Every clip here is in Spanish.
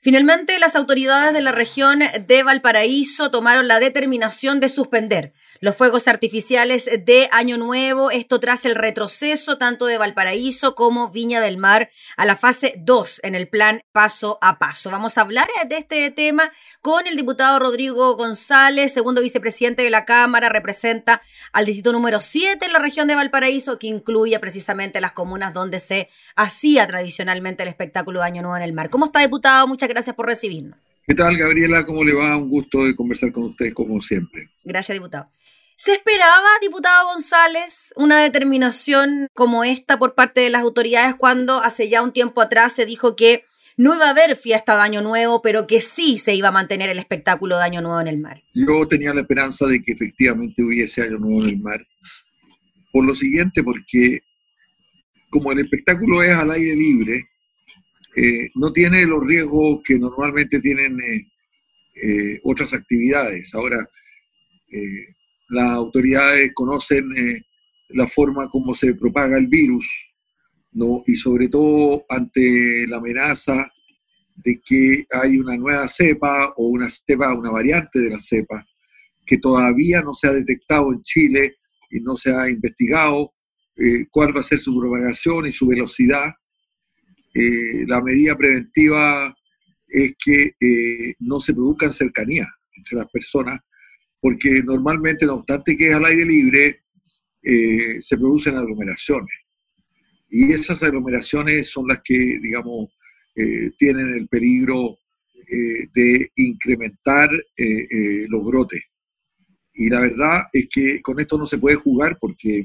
Finalmente, las autoridades de la región de Valparaíso tomaron la determinación de suspender los fuegos artificiales de Año Nuevo, esto tras el retroceso tanto de Valparaíso como Viña del Mar a la fase 2 en el plan paso a paso. Vamos a hablar de este tema con el diputado Rodrigo González, segundo vicepresidente de la Cámara, representa al distrito número 7 en la región de Valparaíso, que incluye precisamente las comunas donde se hacía tradicionalmente el espectáculo de Año Nuevo en el Mar. ¿Cómo está, diputado? Muchas gracias por recibirnos. ¿Qué tal, Gabriela? ¿Cómo le va? Un gusto de conversar con usted, como siempre. Gracias, diputado. ¿Se esperaba, diputado González, una determinación como esta por parte de las autoridades cuando hace ya un tiempo atrás se dijo que no iba a haber fiesta de Año Nuevo, pero que sí se iba a mantener el espectáculo de Año Nuevo en el mar? Yo tenía la esperanza de que efectivamente hubiese Año Nuevo en el mar. Por lo siguiente, porque como el espectáculo es al aire libre, eh, no tiene los riesgos que normalmente tienen eh, eh, otras actividades. Ahora, las autoridades conocen la forma como se propaga el virus, ¿no? y sobre todo ante la amenaza de que hay una nueva cepa o una cepa, una variante de la cepa, que todavía no se ha detectado en Chile y no se ha investigado cuál va a ser su propagación y su velocidad. Eh, la medida preventiva es que eh, no se produzcan cercanías entre las personas, porque normalmente, no obstante que es al aire libre, eh, se producen aglomeraciones. Y esas aglomeraciones son las que, digamos, tienen el peligro de incrementar los brotes. Y la verdad es que con esto no se puede jugar porque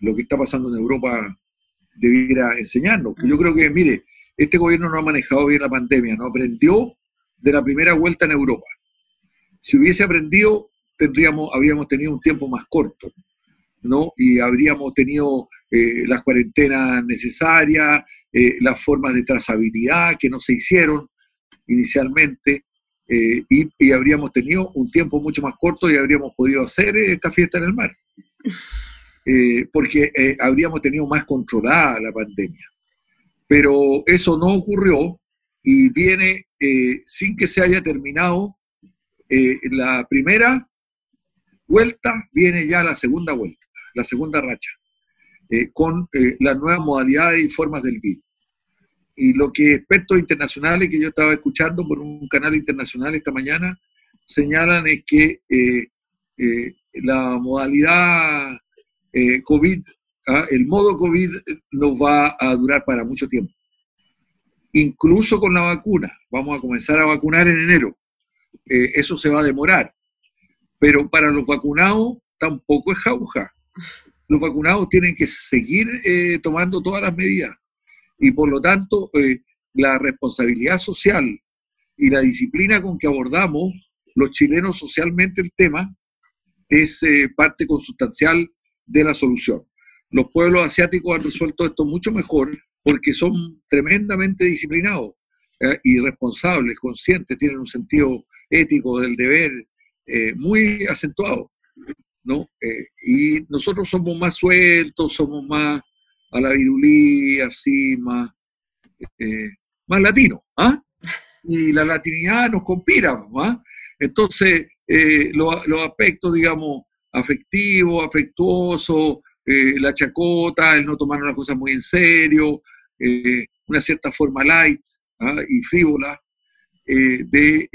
lo que está pasando en Europa debiera enseñarnos. Yo creo que, mire, este gobierno no ha manejado bien la pandemia, no aprendió de la primera vuelta en Europa. Si hubiese aprendido, tendríamos, habríamos tenido un tiempo más corto, ¿no? Y habríamos tenido eh, las cuarentenas necesarias, eh, las formas de trazabilidad que no se hicieron inicialmente, eh, y, y, habríamos tenido un tiempo mucho más corto y habríamos podido hacer esta fiesta en el mar. Eh, porque eh, habríamos tenido más controlada la pandemia. Pero eso no ocurrió y viene eh, sin que se haya terminado la primera vuelta, viene ya la segunda vuelta, la segunda racha, con las nuevas modalidades y formas del virus. Y lo que expertos internacionales que yo estaba escuchando por un canal internacional esta mañana señalan es que la modalidad eh, COVID, ¿ah? el modo COVID nos va a durar para mucho tiempo. Incluso con la vacuna, vamos a comenzar a vacunar en enero. Eh, eso se va a demorar. Pero para los vacunados tampoco es jauja. Los vacunados tienen que seguir eh, tomando todas las medidas. Y por lo tanto, la responsabilidad social y la disciplina con que abordamos los chilenos socialmente el tema es parte consustancial de la solución. Los pueblos asiáticos han resuelto esto mucho mejor porque son tremendamente disciplinados eh, y responsables, conscientes, tienen un sentido ético del deber eh, muy acentuado. ¿no? Eh, y nosotros somos más sueltos, somos más a la virulía, así, más, más latinos. ¿ah? Y la latinidad nos conspira. ¿ah? Entonces, los aspectos, digamos, afectivo, afectuoso, eh, la chacota, el no tomar las cosas muy en serio, eh, una cierta forma light ¿ah? y frívola, eh, de,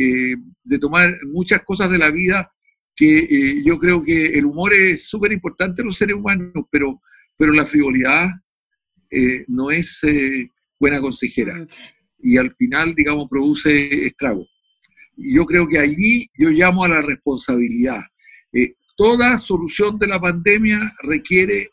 de, tomar muchas cosas de la vida que yo creo que el humor es súper importante en los seres humanos, pero, pero la frivolidad no es buena consejera y al final, digamos, produce estragos. Y yo creo que allí yo llamo a la responsabilidad toda solución de la pandemia requiere,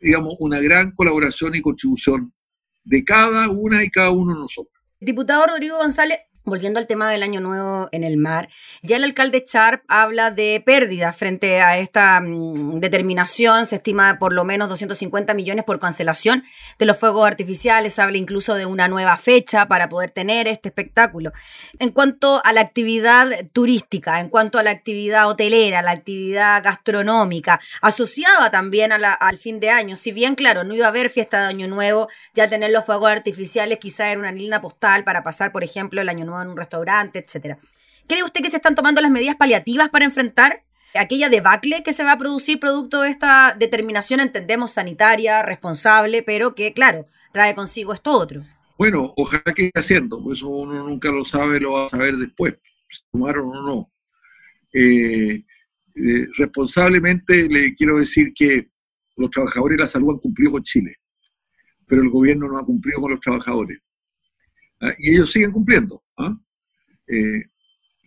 digamos, una gran colaboración y contribución de cada una y cada uno de nosotros. Diputado Rodrigo González, Volviendo al tema del año nuevo en el mar, ya el alcalde Sharp habla de pérdidas frente a esta mm, determinación, se estima por lo menos 250 millones por cancelación de los fuegos artificiales, habla incluso de una nueva fecha para poder tener este espectáculo. En cuanto a la actividad turística, en cuanto a la actividad hotelera, la actividad gastronómica, asociada también al fin de año, si bien claro, no iba a haber fiesta de año nuevo, ya tener los fuegos artificiales quizá era una linda postal para pasar, por ejemplo, el año nuevo en un restaurante, etcétera. ¿Cree usted que se están tomando las medidas paliativas para enfrentar aquella debacle que se va a producir producto de esta determinación, entendemos, sanitaria, responsable, pero que, claro, trae consigo esto otro? Bueno, ojalá que esté haciendo, pues eso uno nunca lo sabe, lo va a saber después, si tomaron o no. Eh, eh, responsablemente le quiero decir que los trabajadores de la salud han cumplido con Chile, pero el gobierno no ha cumplido con los trabajadores. Ah, y ellos siguen cumpliendo. ¿ah? Eh,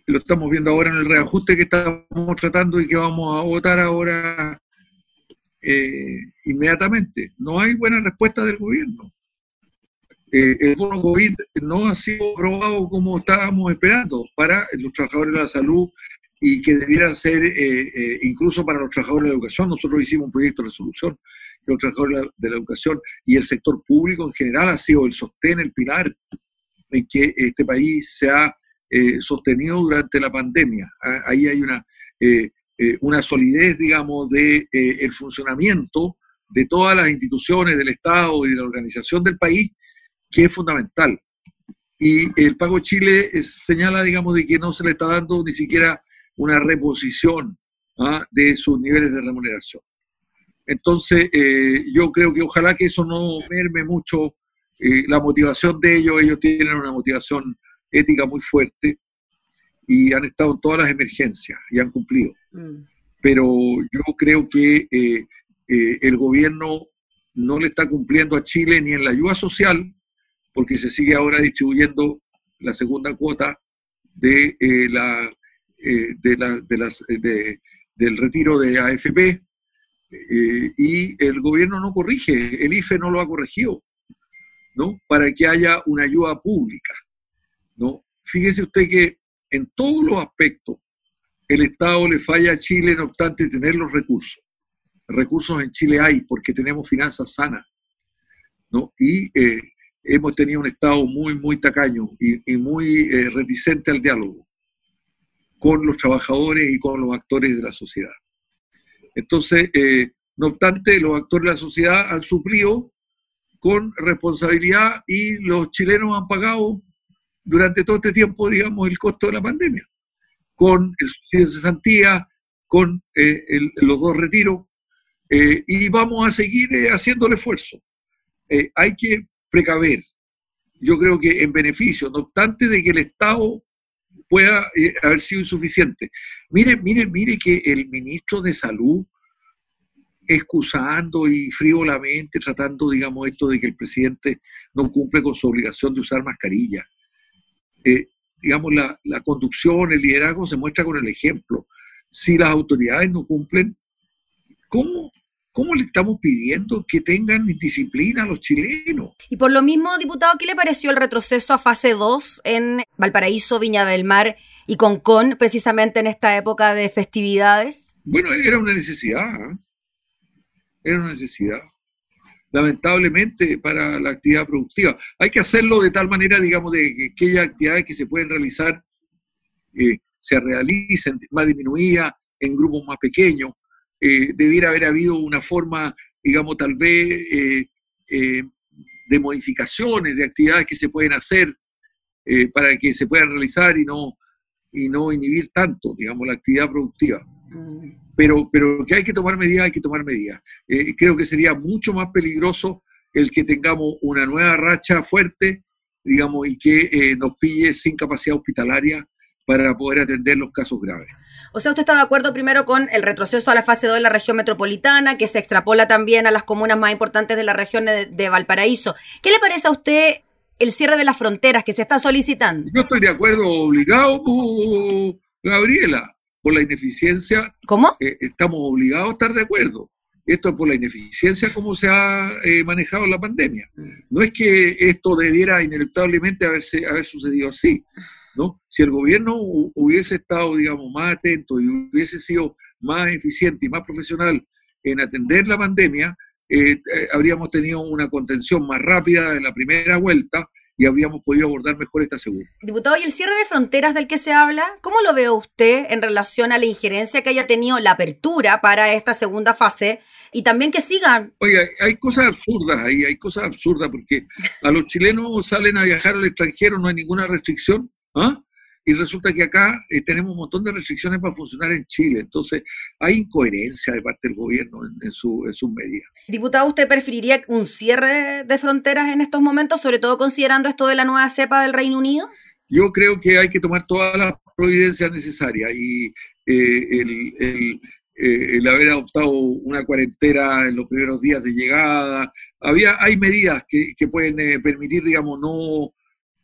lo estamos viendo ahora en el reajuste que estamos tratando y que vamos a votar ahora eh, inmediatamente. No hay buena respuesta del gobierno. Eh, el bono COVID no ha sido aprobado como estábamos esperando para los trabajadores de la salud y que debiera ser incluso para los trabajadores de la educación. Nosotros hicimos un proyecto de resolución que los trabajadores de la educación y el sector público en general ha sido el sostén, el pilar en que este país se ha eh, sostenido durante la pandemia. Ah, ahí hay una, eh, eh, una solidez, digamos, de el funcionamiento de todas las instituciones del Estado y de la organización del país que es fundamental. Y el Pago Chile señala, digamos, de que no se le está dando ni siquiera una reposición ¿ah? de sus niveles de remuneración. Entonces, yo creo que ojalá que eso no merme mucho la motivación de ellos, ellos tienen una motivación ética muy fuerte y han estado en todas las emergencias y han cumplido. Mm. Pero yo creo que eh, eh, el gobierno no le está cumpliendo a Chile ni en la ayuda social, porque se sigue ahora distribuyendo la segunda cuota de, eh, la, de, la, de las, del retiro de AFP, y el gobierno no corrige, el IFE no lo ha corregido. Para que haya una ayuda pública, ¿no? Fíjese usted que en todos los aspectos el Estado le falla a Chile, no obstante tener los recursos. Recursos en Chile hay porque tenemos finanzas sanas, ¿no? Y eh, hemos tenido un Estado muy, muy tacaño y, muy eh, reticente al diálogo con los trabajadores y con los actores de la sociedad. Entonces, eh, no obstante, los actores de la sociedad han suplido con responsabilidad y los chilenos han pagado durante todo este tiempo, digamos, el costo de la pandemia, con el subsidio de cesantía, con eh, los dos retiros, eh, y vamos a seguir eh, haciendo el esfuerzo. hay que precaver, yo creo que en beneficio, no obstante de que el Estado pueda haber sido insuficiente. Mire, mire, mire que el ministro de Salud excusando y frívolamente tratando, digamos, esto de que el presidente no cumple con su obligación de usar mascarilla. Eh, digamos, la, la, conducción, el liderazgo se muestra con el ejemplo. Si las autoridades no cumplen, ¿cómo, ¿Cómo le estamos pidiendo que tengan disciplina a los chilenos? Y por lo mismo, diputado, ¿qué le pareció el retroceso a fase 2 en Valparaíso, Viña del Mar y Concón, precisamente en esta época de festividades? Bueno, era una necesidad. ¿eh? Era una necesidad, lamentablemente, para la actividad productiva. Hay que hacerlo de tal manera, digamos, de que aquellas actividades que se pueden realizar eh, se realicen más disminuidas, en grupos más pequeños. Eh, debiera haber habido una forma, digamos, tal vez eh, de modificaciones de actividades que se pueden hacer para que se puedan realizar y no, y no inhibir tanto, digamos, la actividad productiva. Mm pero, pero que hay que tomar medidas, hay que tomar medidas. Eh, creo que sería mucho más peligroso el que tengamos una nueva racha fuerte, digamos, y que eh, nos pille sin capacidad hospitalaria para poder atender los casos graves. O sea, usted está de acuerdo primero con el retroceso a la fase 2 de la región metropolitana, que se extrapola también a las comunas más importantes de la región de Valparaíso. ¿Qué le parece a usted el cierre de las fronteras que se está solicitando? Yo estoy de acuerdo, obligado, Gabriela por la ineficiencia. ¿Cómo? Eh, estamos obligados a estar de acuerdo. Esto es por la ineficiencia como se ha eh, manejado la pandemia. No es que esto debiera ineluctablemente haberse, haber sucedido así. ¿no? Si el gobierno hubiese estado, digamos, más atento y hubiese sido más eficiente y más profesional en atender la pandemia, eh, eh, habríamos tenido una contención más rápida en la primera vuelta y habríamos podido abordar mejor esta segunda. Diputado, ¿y el cierre de fronteras del que se habla? ¿Cómo lo ve usted en relación a la injerencia que haya tenido la apertura para esta segunda fase y también que sigan? Oiga, hay cosas absurdas ahí, hay cosas absurdas porque a los chilenos salen a viajar al extranjero, no hay ninguna restricción, ¿ah? Y resulta que acá eh, tenemos un montón de restricciones para funcionar en Chile. Entonces, hay incoherencia de parte del gobierno en, su, en sus medidas. Diputado, ¿usted preferiría un cierre de fronteras en estos momentos, sobre todo considerando esto de la nueva cepa del Reino Unido? Yo creo que hay que tomar todas las providencias necesarias y eh, el, el, eh, el, haber adoptado una cuarentena en los primeros días de llegada, había, hay medidas que, que pueden permitir, digamos, no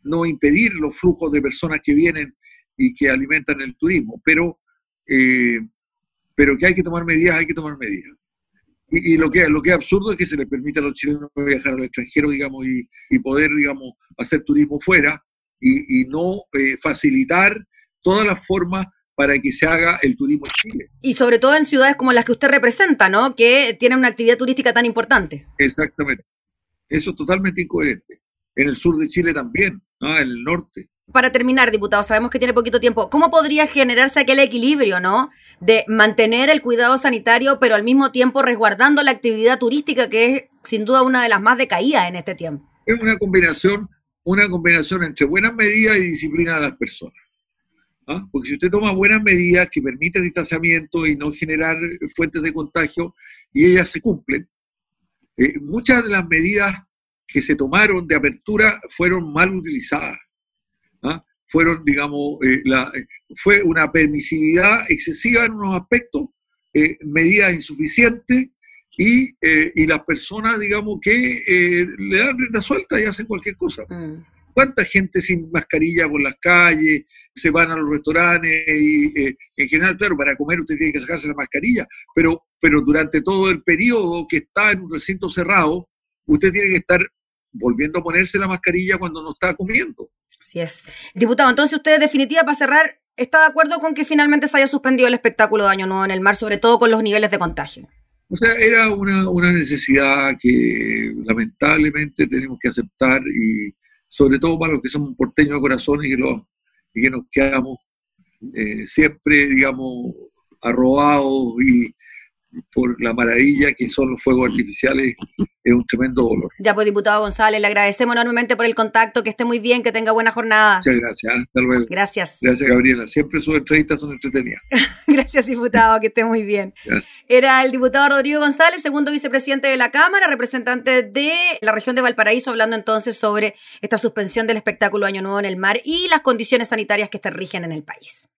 no impedir los flujos de personas que vienen y que alimentan el turismo, pero, eh, pero que hay que tomar medidas, hay que tomar medidas. Y, lo, que, lo que es absurdo es que se les permita a los chilenos viajar al extranjero, digamos, y, y poder, digamos, hacer turismo fuera y, y no eh, facilitar todas las formas para que se haga el turismo en Chile. Y sobre todo en ciudades como las que usted representa, ¿no? Que tienen una actividad turística tan importante. Exactamente. Eso es totalmente incoherente. En el sur de Chile también en el norte. Para terminar, diputado, sabemos que tiene poquito tiempo. ¿Cómo podría generarse aquel equilibrio, no? De mantener el cuidado sanitario, pero al mismo tiempo resguardando la actividad turística, que es sin duda una de las más decaídas en este tiempo. Es una combinación, una combinación entre buenas medidas y disciplina de las personas. ¿ah? Porque si usted toma buenas medidas que permiten distanciamiento y no generar fuentes de contagio, y ellas se cumplen, eh, muchas de las medidas que se tomaron de apertura fueron mal utilizadas. ¿ah? Fueron, digamos, eh, la, eh, fue una permisividad excesiva en unos aspectos, eh, medidas insuficientes y, y, las personas, digamos, que le dan rienda suelta y hacen cualquier cosa. Mm. ¿Cuánta gente sin mascarilla por las calles se van a los restaurantes? Y, en general, claro, para comer usted tiene que sacarse la mascarilla, pero, pero durante todo el periodo que está en un recinto cerrado, usted tiene que estar volviendo a ponerse la mascarilla cuando no está comiendo. Así es. Diputado, entonces usted, definitiva, para cerrar, ¿está de acuerdo con que finalmente se haya suspendido el espectáculo de Año Nuevo en el mar, sobre todo con los niveles de contagio? O sea, era una, una necesidad que lamentablemente tenemos que aceptar y sobre todo para los que somos porteños de corazón y que, los, y que nos quedamos eh, siempre, digamos, arrobados y, por la maravilla que son los fuegos artificiales, es un tremendo dolor. Ya pues, diputado González, le agradecemos enormemente por el contacto, que esté muy bien, que tenga buena jornada. Muchas gracias, hasta luego. Gracias. Gracias, Gabriela. Siempre sus entrevistas son entretenidas. gracias, diputado, que esté muy bien. Gracias. Era el diputado Rodrigo González, segundo vicepresidente de la Cámara, representante de la región de Valparaíso, hablando entonces sobre esta suspensión del espectáculo Año Nuevo en el Mar y las condiciones sanitarias que rigen en el país.